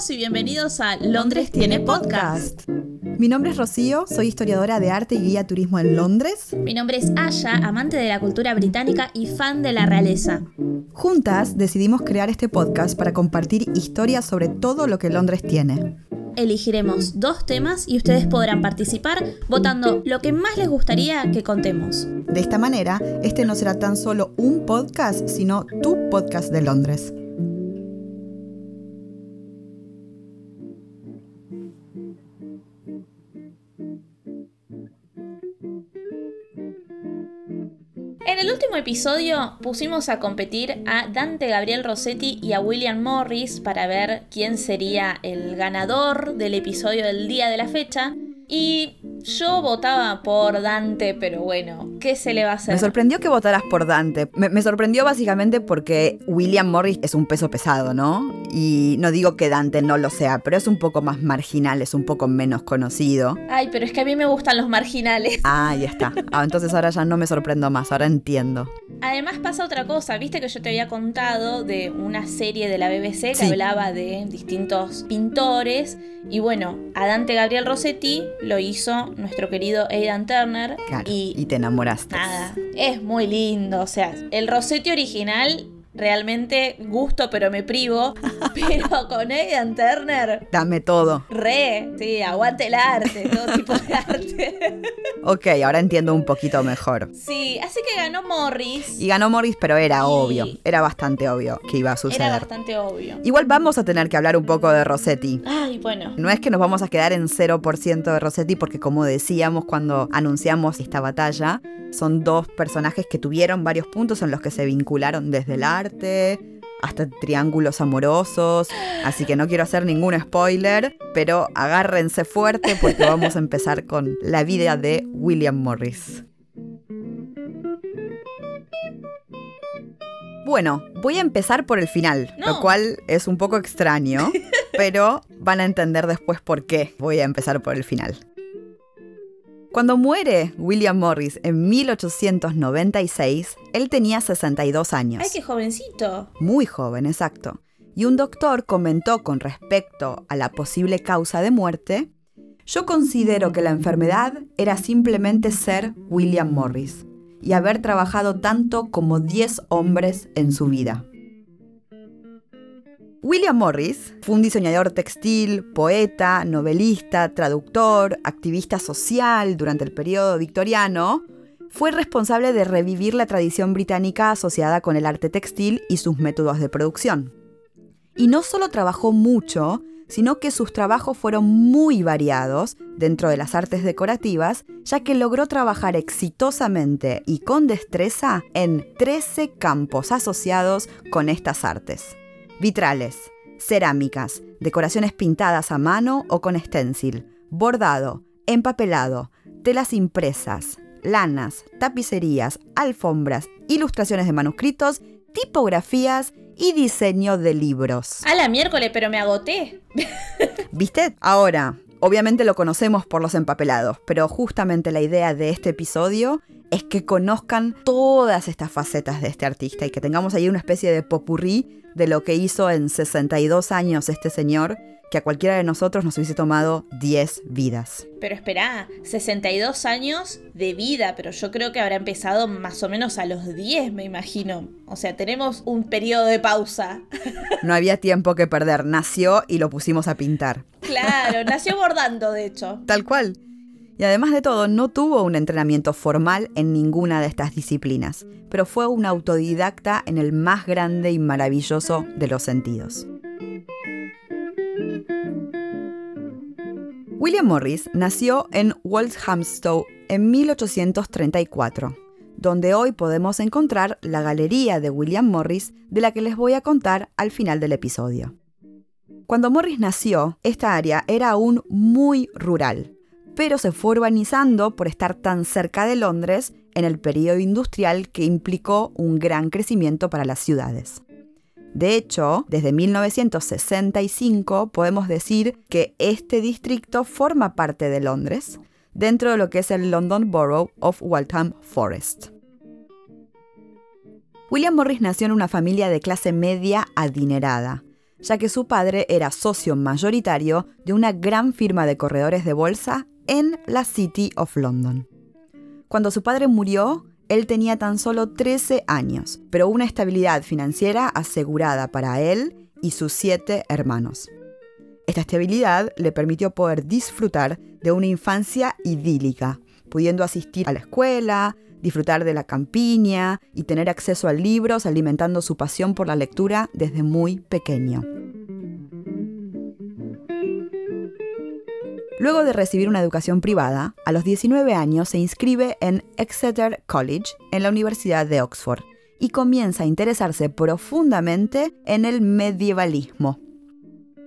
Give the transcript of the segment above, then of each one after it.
todos y bienvenidos a Londres tiene podcast. Mi nombre es Rocío, soy historiadora de arte y guía turismo en Londres. Mi nombre es Aya, amante de la cultura británica y fan de la realeza. Juntas decidimos crear este podcast para compartir historias sobre todo lo que Londres tiene. Elegiremos dos temas y ustedes podrán participar votando lo que más les gustaría que contemos. De esta manera, este no será tan solo un podcast, sino tu podcast de Londres. Episodio pusimos a competir a Dante Gabriel Rossetti y a William Morris para ver quién sería el ganador del episodio del día de la fecha. Y yo votaba por Dante, pero bueno, ¿qué se le va a hacer? Me sorprendió que votaras por Dante. Me, me, sorprendió básicamente porque William Morris es un peso pesado, ¿no? Y no digo que Dante no lo sea, pero es un poco más marginal, es un poco menos conocido. Ay, pero es que a mí me gustan los marginales. Ah, ahí está. Ah, entonces ahora ya no me sorprendo más, ahora entiendo. Además pasa otra cosa, viste que yo te había contado de una serie de la BBC que sí. hablaba de distintos pintores y bueno, a Dante Gabriel Rossetti lo hizo nuestro querido Aidan Turner. Claro, y, y te enamoraste. Nada, es muy lindo. O sea, el Rossetti original realmente gusto, pero me privo. Pero con Aidan Turner. Dame todo. Re, sí, aguante el arte, todo tipo de arte. ok, ahora entiendo un poquito mejor. Sí, así que ganó Morris. Y ganó Morris, pero era y... obvio. Era bastante obvio que iba a suceder. Era bastante obvio. Igual vamos a tener que hablar un poco de Rossetti. Ay, bueno. No es que nos vamos a quedar en 0% de Rossetti, porque como decíamos cuando anunciamos esta batalla, son dos personajes que tuvieron varios puntos en los que se vincularon desde el arte hasta triángulos amorosos, así que no quiero hacer ningún spoiler, pero agárrense fuerte porque vamos a empezar con la vida de William Morris. Bueno, voy a empezar por el final, no. lo cual es un poco extraño, pero van a entender después por qué voy a empezar por el final. Cuando muere William Morris en 1896, él tenía 62 años. ¡Ay, qué jovencito! Muy joven, exacto. Y un doctor comentó con respecto a la posible causa de muerte, yo considero que la enfermedad era simplemente ser William Morris y haber trabajado tanto como 10 hombres en su vida. William Morris fue un diseñador textil, poeta, novelista, traductor, activista social durante el periodo victoriano. Fue responsable de revivir la tradición británica asociada con el arte textil y sus métodos de producción. Y no solo trabajó mucho, sino que sus trabajos fueron muy variados dentro de las artes decorativas, ya que logró trabajar exitosamente y con destreza en 13 campos asociados con estas artes vitrales, cerámicas, decoraciones pintadas a mano o con stencil, bordado, empapelado, telas impresas, lanas, tapicerías, alfombras, ilustraciones de manuscritos, tipografías y diseño de libros. A la miércoles, pero me agoté. ¿Viste? Ahora, obviamente lo conocemos por los empapelados, pero justamente la idea de este episodio es que conozcan todas estas facetas de este artista y que tengamos ahí una especie de popurrí de lo que hizo en 62 años este señor, que a cualquiera de nosotros nos hubiese tomado 10 vidas. Pero espera, 62 años de vida, pero yo creo que habrá empezado más o menos a los 10, me imagino. O sea, tenemos un periodo de pausa. No había tiempo que perder, nació y lo pusimos a pintar. Claro, nació bordando, de hecho. Tal cual. Y además de todo, no tuvo un entrenamiento formal en ninguna de estas disciplinas, pero fue un autodidacta en el más grande y maravilloso de los sentidos. William Morris nació en Walthamstow en 1834, donde hoy podemos encontrar la galería de William Morris de la que les voy a contar al final del episodio. Cuando Morris nació, esta área era aún muy rural, pero se fue urbanizando por estar tan cerca de Londres en el periodo industrial que implicó un gran crecimiento para las ciudades. De hecho, desde 1965 podemos decir que este distrito forma parte de Londres, dentro de lo que es el London Borough of Waltham Forest. William Morris nació en una familia de clase media adinerada, ya que su padre era socio mayoritario de una gran firma de corredores de bolsa en la City of London. Cuando su padre murió, él tenía tan solo 13 años, pero una estabilidad financiera asegurada para él y sus siete hermanos. Esta estabilidad le permitió poder disfrutar de una infancia idílica, pudiendo asistir a la escuela, disfrutar de la campiña y tener acceso a libros alimentando su pasión por la lectura desde muy pequeño. Luego de recibir una educación privada, a los 19 años se inscribe en Exeter College, en la Universidad de Oxford, y comienza a interesarse profundamente en el medievalismo.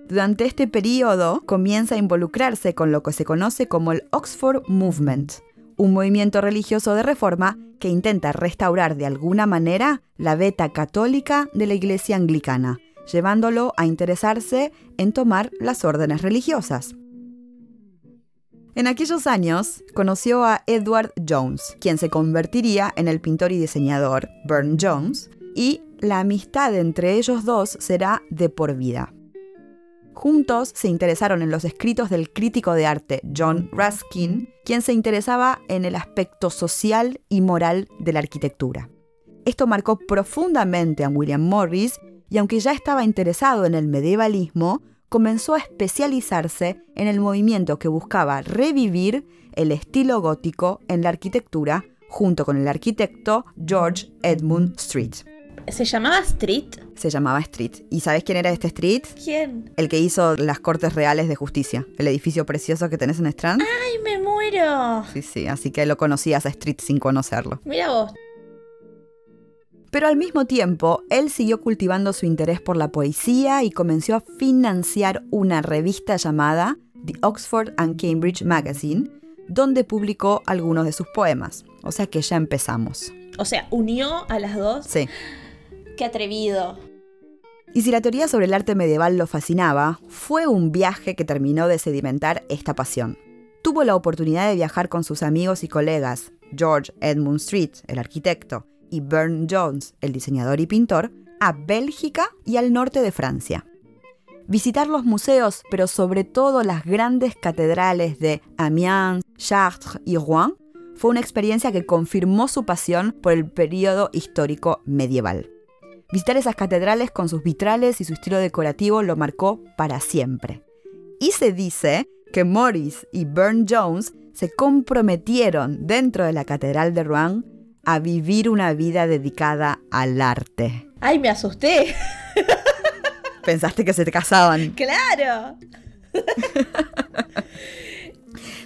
Durante este periodo comienza a involucrarse con lo que se conoce como el Oxford Movement, un movimiento religioso de reforma que intenta restaurar de alguna manera la beta católica de la Iglesia anglicana, llevándolo a interesarse en tomar las órdenes religiosas. En aquellos años conoció a Edward Jones, quien se convertiría en el pintor y diseñador Burne Jones, y la amistad entre ellos dos será de por vida. Juntos se interesaron en los escritos del crítico de arte John Ruskin, quien se interesaba en el aspecto social y moral de la arquitectura. Esto marcó profundamente a William Morris y aunque ya estaba interesado en el medievalismo, comenzó a especializarse en el movimiento que buscaba revivir el estilo gótico en la arquitectura junto con el arquitecto George Edmund Street. ¿Se llamaba Street? Se llamaba Street. ¿Y sabes quién era este Street? ¿Quién? El que hizo las Cortes Reales de Justicia, el edificio precioso que tenés en Strand. ¡Ay, me muero! Sí, sí, así que lo conocías a Street sin conocerlo. Mira vos. Pero al mismo tiempo, él siguió cultivando su interés por la poesía y comenzó a financiar una revista llamada The Oxford and Cambridge Magazine, donde publicó algunos de sus poemas. O sea que ya empezamos. O sea, unió a las dos. Sí. Qué atrevido. Y si la teoría sobre el arte medieval lo fascinaba, fue un viaje que terminó de sedimentar esta pasión. Tuvo la oportunidad de viajar con sus amigos y colegas, George Edmund Street, el arquitecto, y Burne Jones, el diseñador y pintor, a Bélgica y al norte de Francia. Visitar los museos, pero sobre todo las grandes catedrales de Amiens, Chartres y Rouen, fue una experiencia que confirmó su pasión por el periodo histórico medieval. Visitar esas catedrales con sus vitrales y su estilo decorativo lo marcó para siempre. Y se dice que Morris y Burne Jones se comprometieron dentro de la Catedral de Rouen a vivir una vida dedicada al arte. ¡Ay, me asusté! ¿Pensaste que se te casaban? ¡Claro!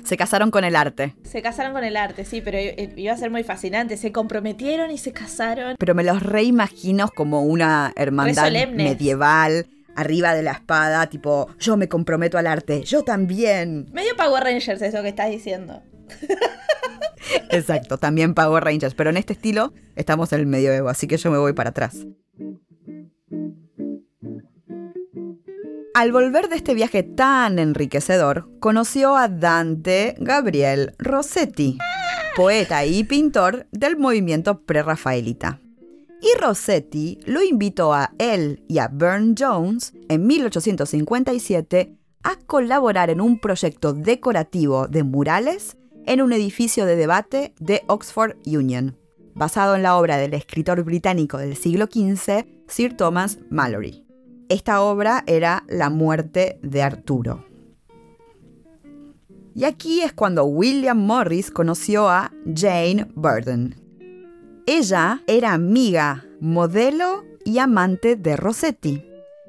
se casaron con el arte. Se casaron con el arte, sí, pero iba a ser muy fascinante. Se comprometieron y se casaron. Pero me los reimagino como una hermandad medieval arriba de la espada, tipo, yo me comprometo al arte, yo también. Medio Power Rangers eso que estás diciendo. Exacto, también Power Rangers, pero en este estilo estamos en el medioevo, así que yo me voy para atrás. Al volver de este viaje tan enriquecedor, conoció a Dante Gabriel Rossetti, poeta y pintor del movimiento prerrafaelita. Y Rossetti lo invitó a él y a Burne Jones en 1857 a colaborar en un proyecto decorativo de murales en un edificio de debate de Oxford Union, basado en la obra del escritor británico del siglo XV, Sir Thomas Malory. Esta obra era La muerte de Arturo. Y aquí es cuando William Morris conoció a Jane Burden. Ella era amiga, modelo y amante de Rossetti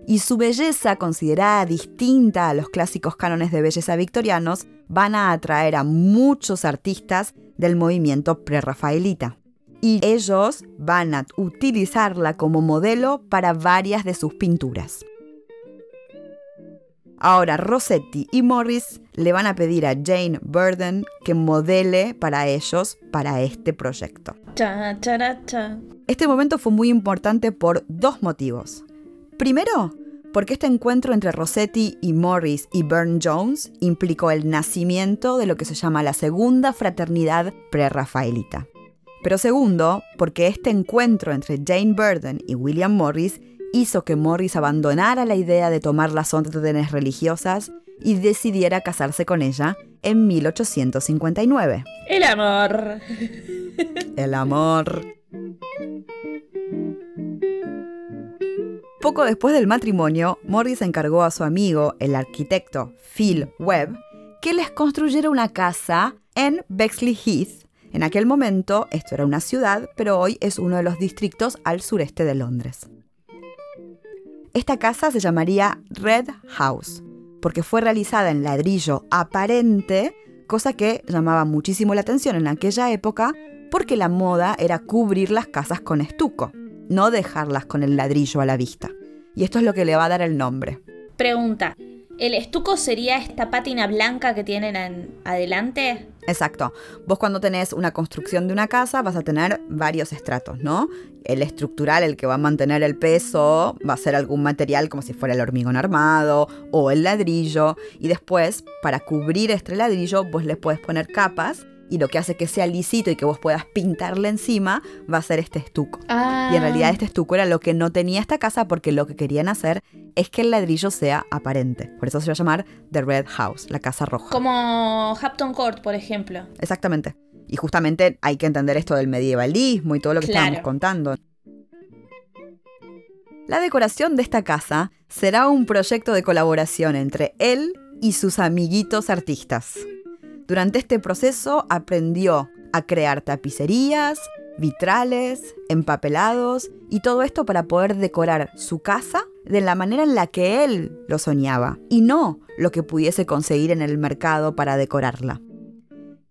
y su belleza, considerada distinta a los clásicos cánones de belleza victorianos, van a atraer a muchos artistas del movimiento prerrafaelita. Y ellos van a utilizarla como modelo para varias de sus pinturas. Ahora Rossetti y Morris le van a pedir a Jane Burden que modele para ellos para este proyecto. Este momento fue muy importante por dos motivos. Primero, porque este encuentro entre Rossetti y Morris y Burne Jones implicó el nacimiento de lo que se llama la segunda fraternidad prerrafaelita. Pero segundo, porque este encuentro entre Jane Burden y William Morris hizo que Morris abandonara la idea de tomar las órdenes religiosas y decidiera casarse con ella en 1859. El amor. El amor. Poco después del matrimonio, Morris encargó a su amigo, el arquitecto Phil Webb, que les construyera una casa en Bexley Heath. En aquel momento esto era una ciudad, pero hoy es uno de los distritos al sureste de Londres. Esta casa se llamaría Red House, porque fue realizada en ladrillo aparente, cosa que llamaba muchísimo la atención en aquella época, porque la moda era cubrir las casas con estuco, no dejarlas con el ladrillo a la vista. Y esto es lo que le va a dar el nombre. Pregunta, ¿el estuco sería esta pátina blanca que tienen en adelante? Exacto. Vos cuando tenés una construcción de una casa vas a tener varios estratos, ¿no? El estructural, el que va a mantener el peso, va a ser algún material como si fuera el hormigón armado o el ladrillo. Y después, para cubrir este ladrillo, vos le puedes poner capas y lo que hace que sea lisito y que vos puedas pintarle encima va a ser este estuco. Y en realidad este estuco era lo que no tenía esta casa porque lo que querían hacer es que el ladrillo sea aparente. Por eso se va a llamar The Red House, la casa roja. Como Hampton Court, por ejemplo. Exactamente. Y justamente hay que entender esto del medievalismo y todo lo que estábamos contando. La decoración de esta casa será un proyecto de colaboración entre él y sus amiguitos artistas. Durante este proceso aprendió a crear tapicerías, vitrales, empapelados y todo esto para poder decorar su casa de la manera en la que él lo soñaba y no lo que pudiese conseguir en el mercado para decorarla.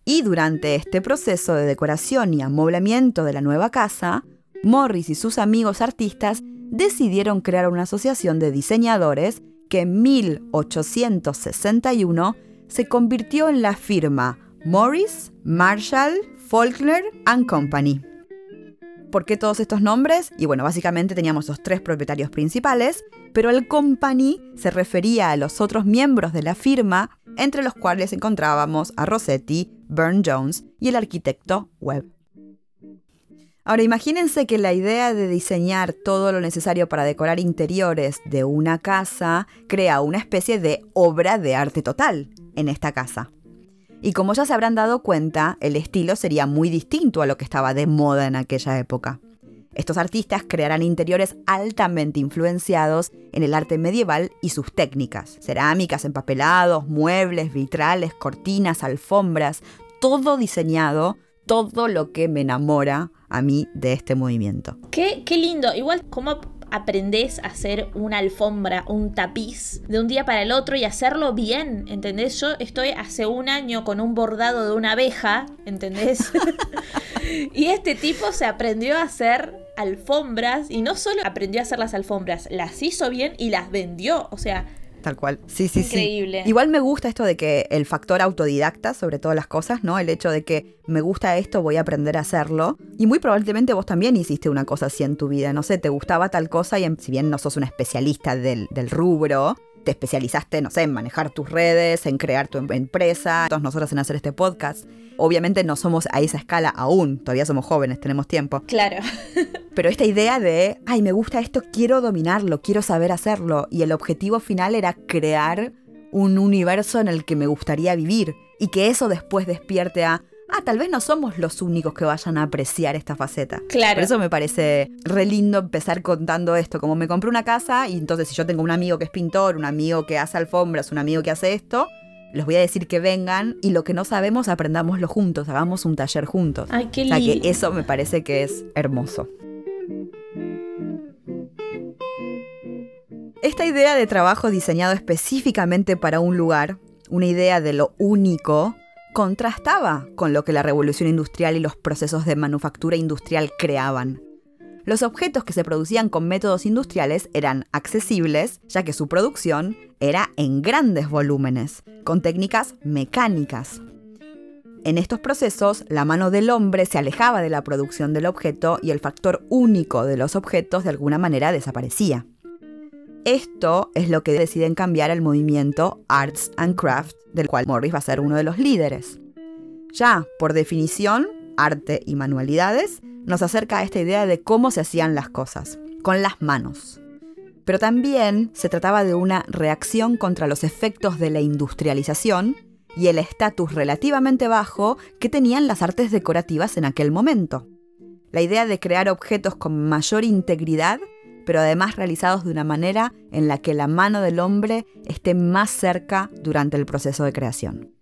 Y durante este proceso de decoración y amoblamiento de la nueva casa, Morris y sus amigos artistas decidieron crear una asociación de diseñadores que en 1861 se convirtió en la firma Morris, Marshall, Faulkner and Company. ¿Por qué todos estos nombres? Y bueno, básicamente teníamos los tres propietarios principales, pero el company se refería a los otros miembros de la firma, entre los cuales encontrábamos a Rossetti, Burne Jones y el arquitecto Webb. Ahora imagínense que la idea de diseñar todo lo necesario para decorar interiores de una casa crea una especie de obra de arte total en esta casa. Y como ya se habrán dado cuenta, el estilo sería muy distinto a lo que estaba de moda en aquella época. Estos artistas crearán interiores altamente influenciados en el arte medieval y sus técnicas. Cerámicas, empapelados, muebles, vitrales, cortinas, alfombras, todo diseñado, todo lo que me enamora a mí de este movimiento. Qué, qué lindo. Igual, como aprendés a hacer una alfombra, un tapiz de un día para el otro y hacerlo bien, ¿entendés? Yo estoy hace un año con un bordado de una abeja, ¿entendés? y este tipo se aprendió a hacer alfombras y no solo aprendió a hacer las alfombras, las hizo bien y las vendió, o sea, Tal cual. Sí, sí, Increíble. sí. Igual me gusta esto de que el factor autodidacta sobre todas las cosas, ¿no? El hecho de que me gusta esto, voy a aprender a hacerlo. Y muy probablemente vos también hiciste una cosa así en tu vida. No sé, te gustaba tal cosa y si bien no sos un especialista del, del rubro, te especializaste, no sé, en manejar tus redes, en crear tu em-, empresa, todos nosotros en hacer este podcast. Obviamente no somos a esa escala aún, todavía somos jóvenes, tenemos tiempo. Claro. Pero esta idea de, ay, me gusta esto, quiero dominarlo, quiero saber hacerlo. Y el objetivo final era crear un universo en el que me gustaría vivir. Y que eso después despierte a, ah, tal vez no somos los únicos que vayan a apreciar esta faceta. Claro. Por eso me parece re lindo empezar contando esto. Como me compré una casa y entonces si yo tengo un amigo que es pintor, un amigo que hace alfombras, un amigo que hace esto, les voy a decir que vengan y lo que no sabemos aprendámoslo juntos, hagamos un taller juntos. Ay, qué O sea lindo. que eso me parece que es hermoso. Esta idea de trabajo diseñado específicamente para un lugar, una idea de lo único, contrastaba con lo que la revolución industrial y los procesos de manufactura industrial creaban. Los objetos que se producían con métodos industriales eran accesibles, ya que su producción era en grandes volúmenes, con técnicas mecánicas. En estos procesos, la mano del hombre se alejaba de la producción del objeto y el factor único de los objetos de alguna manera desaparecía. Esto es lo que deciden cambiar el movimiento Arts and Craft, del cual Morris va a ser uno de los líderes. Ya, por definición, arte y manualidades nos acerca a esta idea de cómo se hacían las cosas, con las manos. pero también se trataba de una reacción contra los efectos de la industrialización y el estatus relativamente bajo que tenían las artes decorativas en aquel momento. La idea de crear objetos con mayor integridad, pero además realizados de una manera en la que la mano del hombre esté más cerca durante el proceso de creación.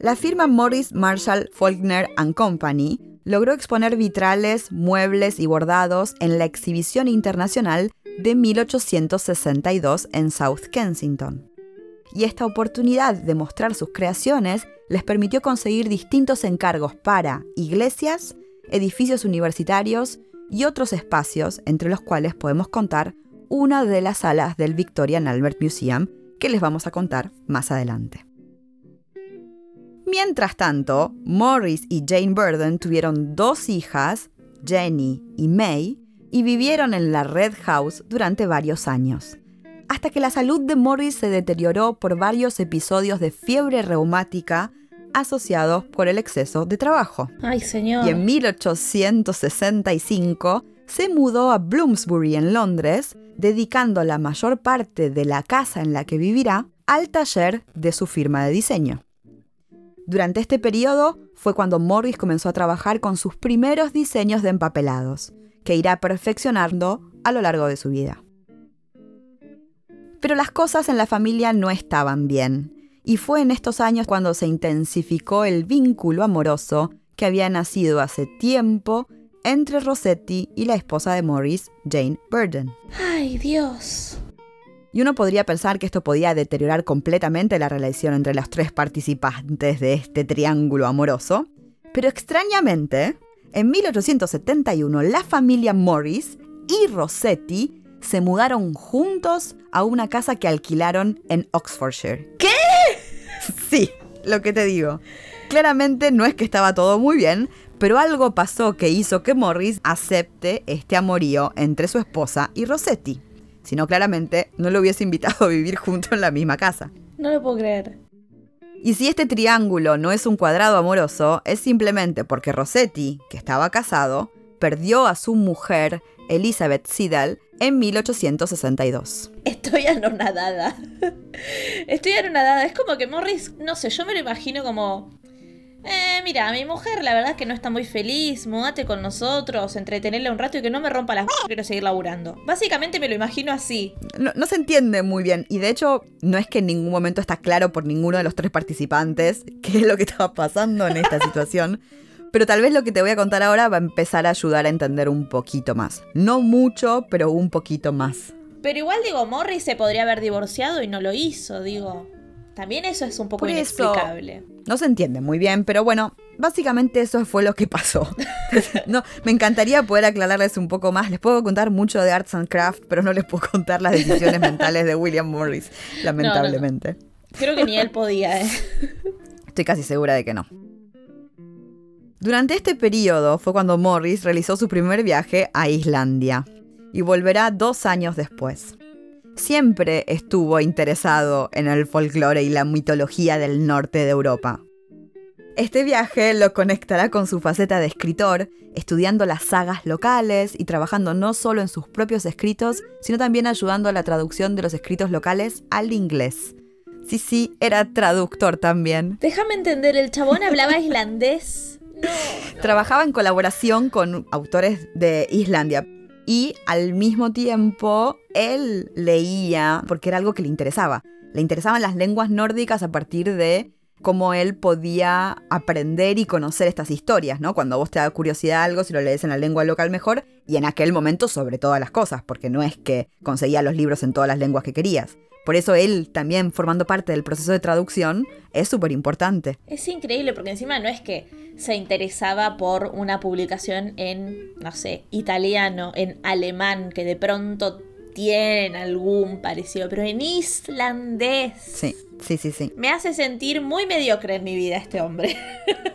La firma Morris Marshall Faulkner Company logró exponer vitrales, muebles y bordados en la exhibición internacional de 1862 en South Kensington. Y esta oportunidad de mostrar sus creaciones les permitió conseguir distintos encargos para iglesias, edificios universitarios y otros espacios, entre los cuales podemos contar una de las salas del Victorian Albert Museum, que les vamos a contar más adelante. Mientras tanto, Morris y Jane Burden tuvieron dos hijas, Jenny y May, y vivieron en la Red House durante varios años, hasta que la salud de Morris se deterioró por varios episodios de fiebre reumática asociados por el exceso de trabajo. Ay, señor. Y en 1865 se mudó a Bloomsbury en Londres, dedicando la mayor parte de la casa en la que vivirá al taller de su firma de diseño. Durante este periodo fue cuando Morris comenzó a trabajar con sus primeros diseños de empapelados, que irá perfeccionando a lo largo de su vida. Pero las cosas en la familia no estaban bien, y fue en estos años cuando se intensificó el vínculo amoroso que había nacido hace tiempo entre Rossetti y la esposa de Morris, Jane Burden. ¡Ay, Dios! y uno podría pensar que esto podía deteriorar completamente la relación entre los tres participantes de este triángulo amoroso, pero extrañamente, en 1871 la familia Morris y Rossetti se mudaron juntos a una casa que alquilaron en Oxfordshire. ¿Qué? Sí, lo que te digo. Claramente no es que estaba todo muy bien, pero algo pasó que hizo que Morris acepte este amorío entre su esposa y Rossetti. Si no, claramente no lo hubiese invitado a vivir junto en la misma casa. No lo puedo creer. Y si este triángulo no es un cuadrado amoroso, es simplemente porque Rossetti, que estaba casado, perdió a su mujer, Elizabeth Siddall, en 1862. Estoy anonadada. Estoy anonadada. Es como que Morris, no sé, yo me lo imagino como eh, mira, mi mujer la verdad es que no está muy feliz, mudate con nosotros, entretenerla un rato y que no me rompa las quiero seguir laburando. Básicamente me lo imagino así. No, no, se entiende muy bien y de hecho no es que en ningún momento está claro por ninguno de los tres participantes qué es lo que estaba pasando en esta situación. Pero tal vez lo que te voy a contar ahora va a empezar a ayudar a entender un poquito más. No mucho, pero un poquito más. Pero igual digo, Morris se podría haber divorciado y no lo hizo, digo. También eso es un poco inexplicable. no se entiende muy bien, pero bueno, básicamente eso fue lo que pasó. no, me encantaría poder aclararles un poco más. Les puedo contar mucho de Arts and Craft, pero no les puedo contar las decisiones mentales de William Morris, lamentablemente. Creo que ni él podía, ¿eh? Estoy casi segura de que no. Durante este periodo fue cuando Morris realizó su primer viaje a Islandia y volverá dos años después siempre estuvo interesado en el folclore y la mitología del norte de Europa. Este viaje lo conectará con su faceta de escritor, estudiando las sagas locales y trabajando no solo en sus propios escritos, sino también ayudando a la traducción de los escritos locales al inglés. Sí, sí, era traductor también. Déjame entender, ¿el chabón hablaba islandés? Trabajaba en colaboración con autores de Islandia, y al mismo tiempo él leía, porque era algo que le interesaba. Le interesaban las lenguas nórdicas a partir de cómo él podía aprender y conocer estas historias, ¿no? Cuando vos te da curiosidad algo, si lo lees en la lengua local mejor, y en aquel momento sobre todas las cosas, porque no es que conseguía los libros en todas las lenguas que querías. Por eso él también formando parte del proceso de traducción es súper importante. Es increíble porque encima no es que se interesaba por una publicación en, no sé, italiano, en alemán, que de pronto tienen algún parecido, pero en islandés. Sí, sí, sí, sí. Me hace sentir muy mediocre en mi vida este hombre.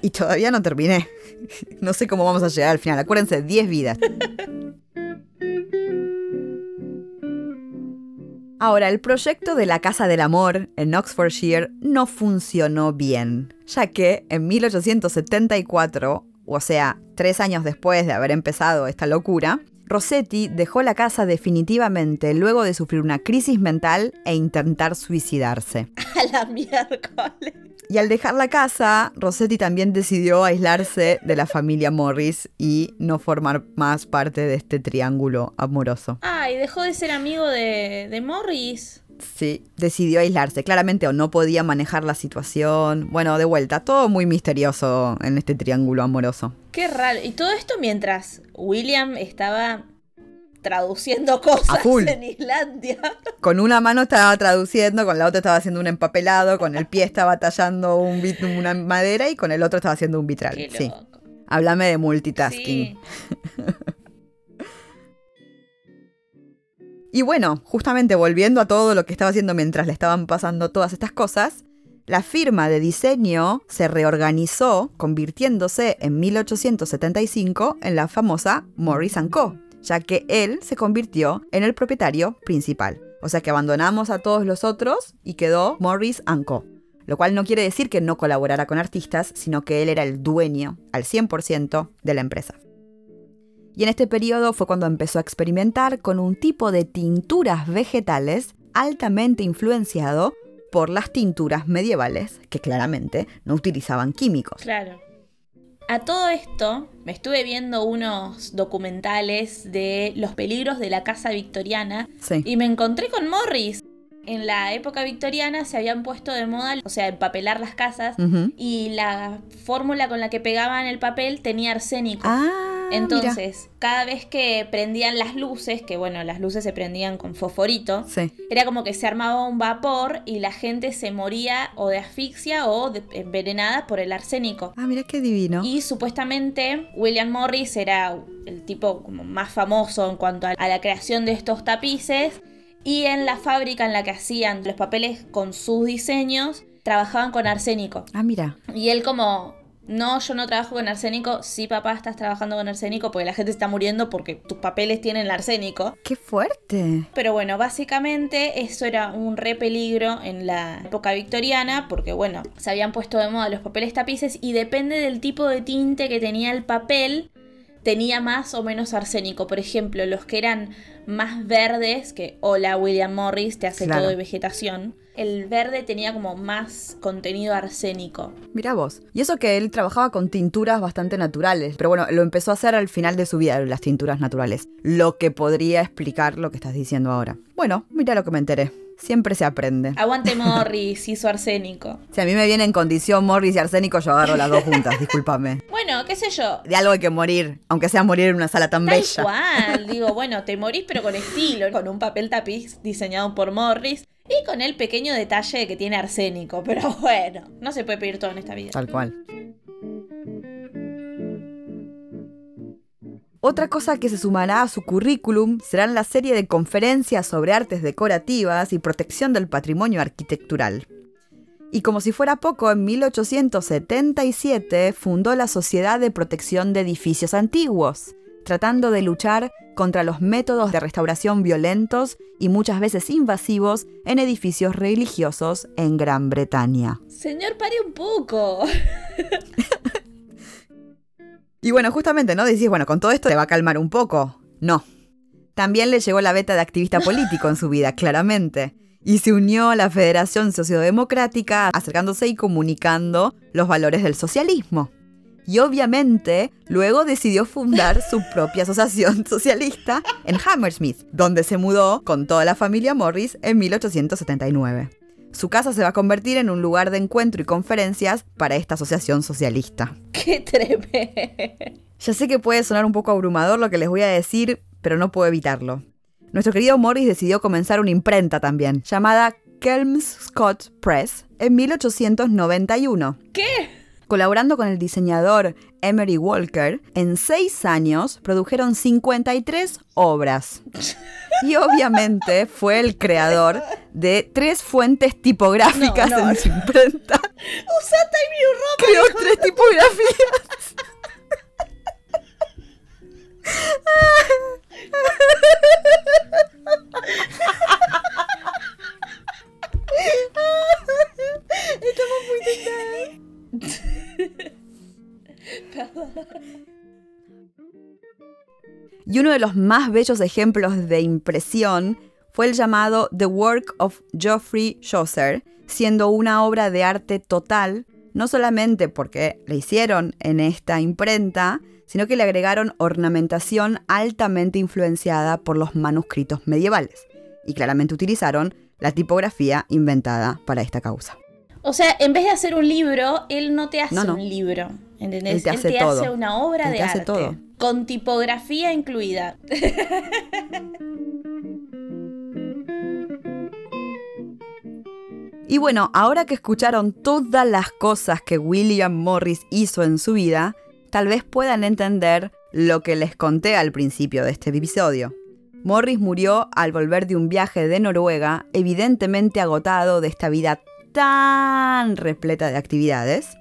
Y todavía no terminé. No sé cómo vamos a llegar al final. Acuérdense, 10 vidas. Ahora, el proyecto de la Casa del Amor en Oxfordshire no funcionó bien, ya que en 1874, o sea, tres años después de haber empezado esta locura, Rossetti dejó la casa definitivamente luego de sufrir una crisis mental e intentar suicidarse. A la miércoles. Y al dejar la casa, Rossetti también decidió aislarse de la familia Morris y no formar más parte de este triángulo amoroso. Ah, y dejó de ser amigo de, de Morris. Sí, decidió aislarse. Claramente o no podía manejar la situación. Bueno, de vuelta, todo muy misterioso en este triángulo amoroso. Qué raro. Y todo esto mientras William estaba traduciendo cosas en Islandia. Con una mano estaba traduciendo, con la otra estaba haciendo un empapelado, con el pie estaba tallando un bit- una madera y con el otro estaba haciendo un vitral. Qué Sí. Háblame de multitasking. Sí. Y bueno, justamente volviendo a todo lo que estaba haciendo mientras le estaban pasando todas estas cosas, la firma de diseño se reorganizó, convirtiéndose en 1875 en la famosa Morris Co., ya que él se convirtió en el propietario principal. O sea que abandonamos a todos los otros y quedó Morris Co. Lo cual no quiere decir que no colaborara con artistas, sino que él era el dueño al 100% de la empresa. Y en este periodo fue cuando empezó a experimentar con un tipo de tinturas vegetales altamente influenciado por las tinturas medievales, que claramente no utilizaban químicos. Claro. A todo esto, me estuve viendo unos documentales de los peligros de la casa victoriana Sí. y me encontré con Morris. En la época victoriana se habían puesto de moda, o sea, empapelar las casas y la fórmula con la que pegaban el papel tenía arsénico. Ah, mira. Entonces, cada vez que prendían las luces, que bueno, las luces se prendían con fosforito, Sí. era como que se armaba un vapor y la gente se moría o de asfixia o de- envenenada por el arsénico. Ah, mira qué divino. Y supuestamente William Morris era el tipo como más famoso en cuanto a a la creación de estos tapices. Y en la fábrica en la que hacían los papeles con sus diseños, trabajaban con arsénico. Ah, mira. Y él como, no, yo no trabajo con arsénico. Sí, papá, estás trabajando con arsénico porque la gente está muriendo porque tus papeles tienen arsénico. Qué fuerte. Pero bueno, básicamente eso era un re peligro en la época victoriana porque bueno, se habían puesto de moda los papeles tapices y depende del tipo de tinte que tenía el papel, tenía más o menos arsénico. Por ejemplo, los que eran más verdes, que hola William Morris, te hace Claro. todo de vegetación. El verde tenía como más contenido arsénico. Mira vos. Y eso que él trabajaba con tinturas bastante naturales. Pero bueno, lo empezó a hacer al final de su vida, las tinturas naturales. Lo que podría explicar lo que estás diciendo ahora. Bueno, mira lo que me enteré. Siempre se aprende. Aguante Morris, hizo arsénico. Si a mí me viene en condición Morris y arsénico, yo agarro las dos juntas, discúlpame. Bueno, qué sé yo. De algo hay que morir, aunque sea morir en una sala tan Tal bella. cual, digo, bueno, te morís pero con estilo, con un papel tapiz diseñado por Morris y con el pequeño detalle de que tiene arsénico, pero bueno, no se puede pedir todo en esta vida. Tal cual. Otra cosa que se sumará a su currículum serán la serie de conferencias sobre artes decorativas y protección del patrimonio arquitectural. Y como si fuera poco, en 1877 fundó la Sociedad de Protección de Edificios Antiguos, tratando de luchar contra los métodos de restauración violentos y muchas veces invasivos en edificios religiosos en Gran Bretaña. Señor, pare un poco. Y bueno, justamente, ¿no? Decís, bueno, con todo esto te va a calmar un poco. No. También le llegó la beta de activista político en su vida, claramente. Y se unió a la Federación Sociodemocrática, acercándose y comunicando los valores del socialismo. Y obviamente, luego decidió fundar su propia asociación socialista en Hammersmith, donde se mudó con toda la familia Morris en 1879. Su casa se va a convertir en un lugar de encuentro y conferencias para esta asociación socialista. Qué tremendo. Ya sé que puede sonar un poco abrumador lo que les voy a decir, pero no puedo evitarlo. Nuestro querido Morris decidió comenzar una imprenta también, llamada Kelmscott Press, en 1891. ¿Qué? Colaborando con el diseñador Emery Walker, en seis años produjeron 53 obras. Y obviamente fue el creador de tres fuentes tipográficas No, no. en su imprenta. Usa Time New Roman. Creó tres tipografías. Los más bellos ejemplos de impresión fue el llamado The Work of Geoffrey Chaucer, siendo una obra de arte total, no solamente porque la hicieron en esta imprenta, sino que le agregaron ornamentación altamente influenciada por los manuscritos medievales, y claramente utilizaron la tipografía inventada para esta causa. O sea, en vez de hacer un libro, él no te hace un libro. ¿Entendés? Él te hace, hace una obra de arte. Todo. Con tipografía incluida. Y bueno, ahora que escucharon todas las cosas que William Morris hizo en su vida, tal vez puedan entender lo que les conté al principio de este episodio. Morris murió al volver de un viaje de Noruega, evidentemente agotado de esta vida tan repleta de actividades.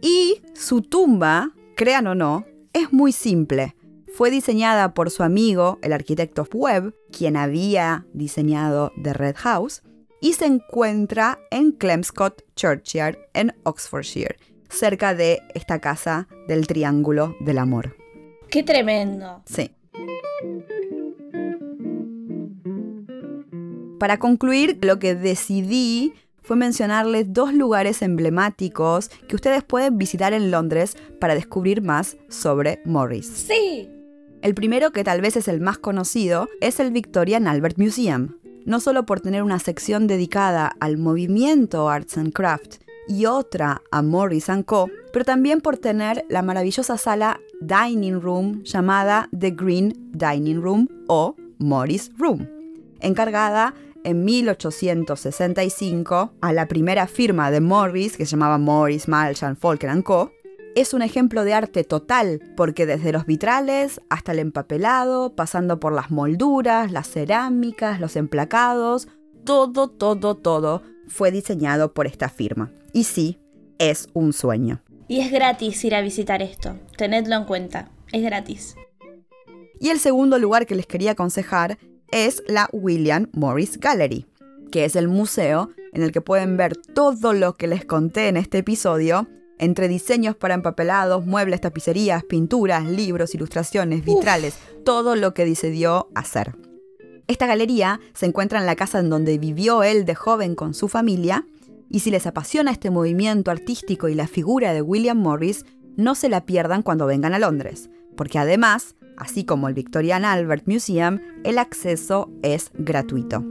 Y su tumba, crean o no, es muy simple. Fue diseñada por su amigo, el arquitecto Webb, quien había diseñado The Red House, y se encuentra en Clemscott Churchyard, en Oxfordshire, cerca de esta casa del Triángulo del Amor. ¡Qué tremendo! Sí. Para concluir, lo que decidí fue mencionarles dos lugares emblemáticos que ustedes pueden visitar en Londres para descubrir más sobre Morris. Sí. El primero, que tal vez es el más conocido, es el Victorian Albert Museum no solo por tener una sección dedicada al movimiento Arts and Craft y otra a Morris ⁇ Co., pero también por tener la maravillosa sala Dining Room llamada The Green Dining Room o Morris Room, encargada en 1865 a la primera firma de Morris, que se llamaba Morris, Malchan, Folker Co., es un ejemplo de arte total, porque desde los vitrales hasta el empapelado, pasando por las molduras, las cerámicas, los emplacados, todo, todo, todo fue diseñado por esta firma. Y sí, es un sueño. Y es gratis ir a visitar esto, tenedlo en cuenta, es gratis. Y el segundo lugar que les quería aconsejar es la William Morris Gallery, que es el museo en el que pueden ver todo lo que les conté en este episodio entre diseños para empapelados, muebles, tapicerías, pinturas, libros, ilustraciones, vitrales, todo lo que decidió hacer. Esta galería se encuentra en la casa en donde vivió él de joven con su familia, y si les apasiona este movimiento artístico y la figura de William Morris, no se la pierdan cuando vengan a Londres, porque además, así como el Victorian Albert Museum, el acceso es gratuito.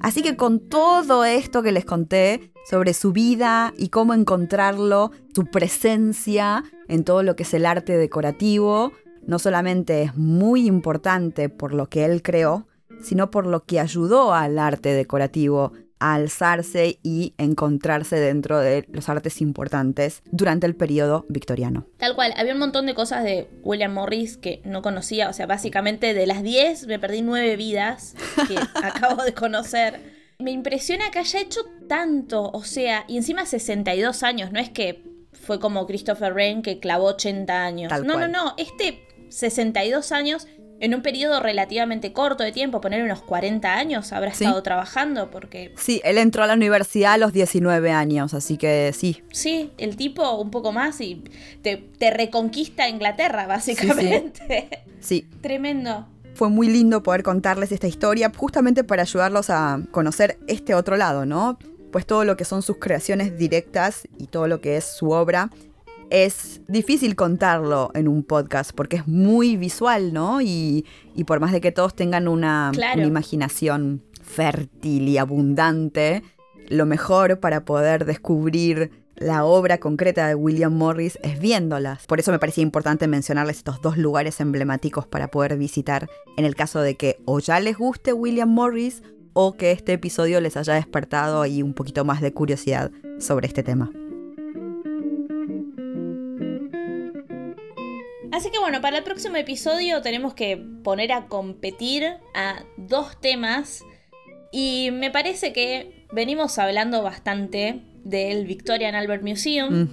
Así que con todo esto que les conté sobre su vida y cómo encontrarlo, su presencia en todo lo que es el arte decorativo, no solamente es muy importante por lo que él creó, sino por lo que ayudó al arte decorativo alzarse y encontrarse dentro de los artes importantes durante el periodo victoriano. Tal cual, había un montón de cosas de William Morris que no conocía, o sea, básicamente de las 10 me perdí 9 vidas que acabo de conocer. Me impresiona que haya hecho tanto, o sea, y encima 62 años, no es que fue como Christopher Wren que clavó 80 años. no, no, no, este 62 años en un periodo relativamente corto de tiempo, poner unos 40 años, habrá estado trabajando porque... Sí, él entró a la universidad a los 19 años, así que sí. Sí, el tipo un poco más y te, reconquista Inglaterra, básicamente. Sí. Tremendo. Fue muy lindo poder contarles esta historia, justamente para ayudarlos a conocer este otro lado, ¿no? Pues todo lo que son sus creaciones directas y todo lo que es su obra es difícil contarlo en un podcast porque es muy visual, ¿no? Y, por más de que todos tengan una, imaginación fértil y abundante, lo mejor para poder descubrir la obra concreta de William Morris es viéndolas. Por eso me parecía importante mencionarles estos dos lugares emblemáticos para poder visitar en el caso de que o ya les guste William Morris o que este episodio les haya despertado ahí un poquito más de curiosidad sobre este tema. Así que bueno, para el próximo episodio tenemos que poner a competir a dos temas. Y me parece que venimos hablando bastante del Victorian Albert Museum.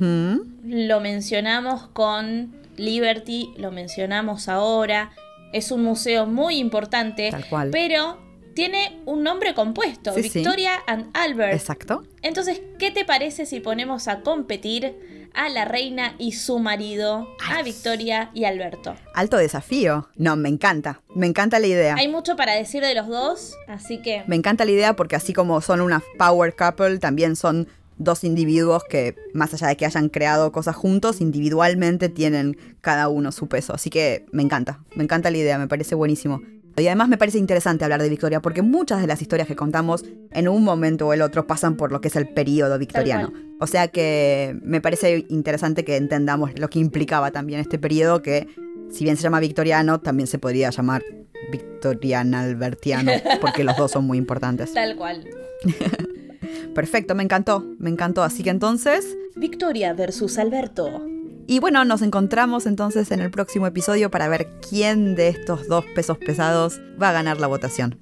Lo mencionamos con Liberty, lo mencionamos ahora. Es un museo muy importante. Tal cual. Pero tiene un nombre compuesto, Sí, sí. Victoria and Albert. Exacto. Entonces, ¿qué te parece si ponemos a competir a la reina y su marido, a. Victoria y Alberto? Alto desafío. No, me encanta. Me encanta la idea. Hay mucho para decir de los dos, así que Me encanta la idea porque así como son una power couple, también son dos individuos que, más allá de que hayan creado cosas juntos, individualmente tienen cada uno su peso. Así que me encanta, me encanta la idea, me parece buenísimo. Y además me parece interesante hablar de Victoria porque muchas de las historias que contamos en un momento o el otro pasan por lo que es el periodo victoriano. O sea que me parece interesante que entendamos lo que implicaba también este periodo que si bien se llama victoriano, también se podría llamar victoriano albertiano porque los dos son muy importantes. tal cual. Perfecto, me encantó, me encantó. Así que entonces, Victoria versus Alberto. Y bueno, nos encontramos entonces en el próximo episodio para ver quién de estos dos pesos pesados va a ganar la votación.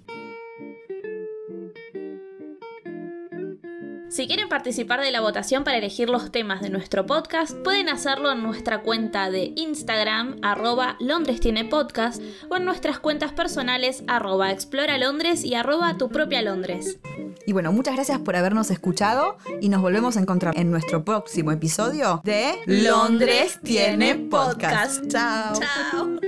Si quieren participar de la votación para elegir los temas de nuestro podcast, pueden hacerlo en nuestra cuenta de Instagram, arroba Londres tiene podcast, o en nuestras cuentas personales, arroba Explora Londres y arroba Tu propia Londres. Y bueno, muchas gracias por habernos escuchado y nos volvemos a encontrar en nuestro próximo episodio de Londres tiene podcast. Chao. Chao.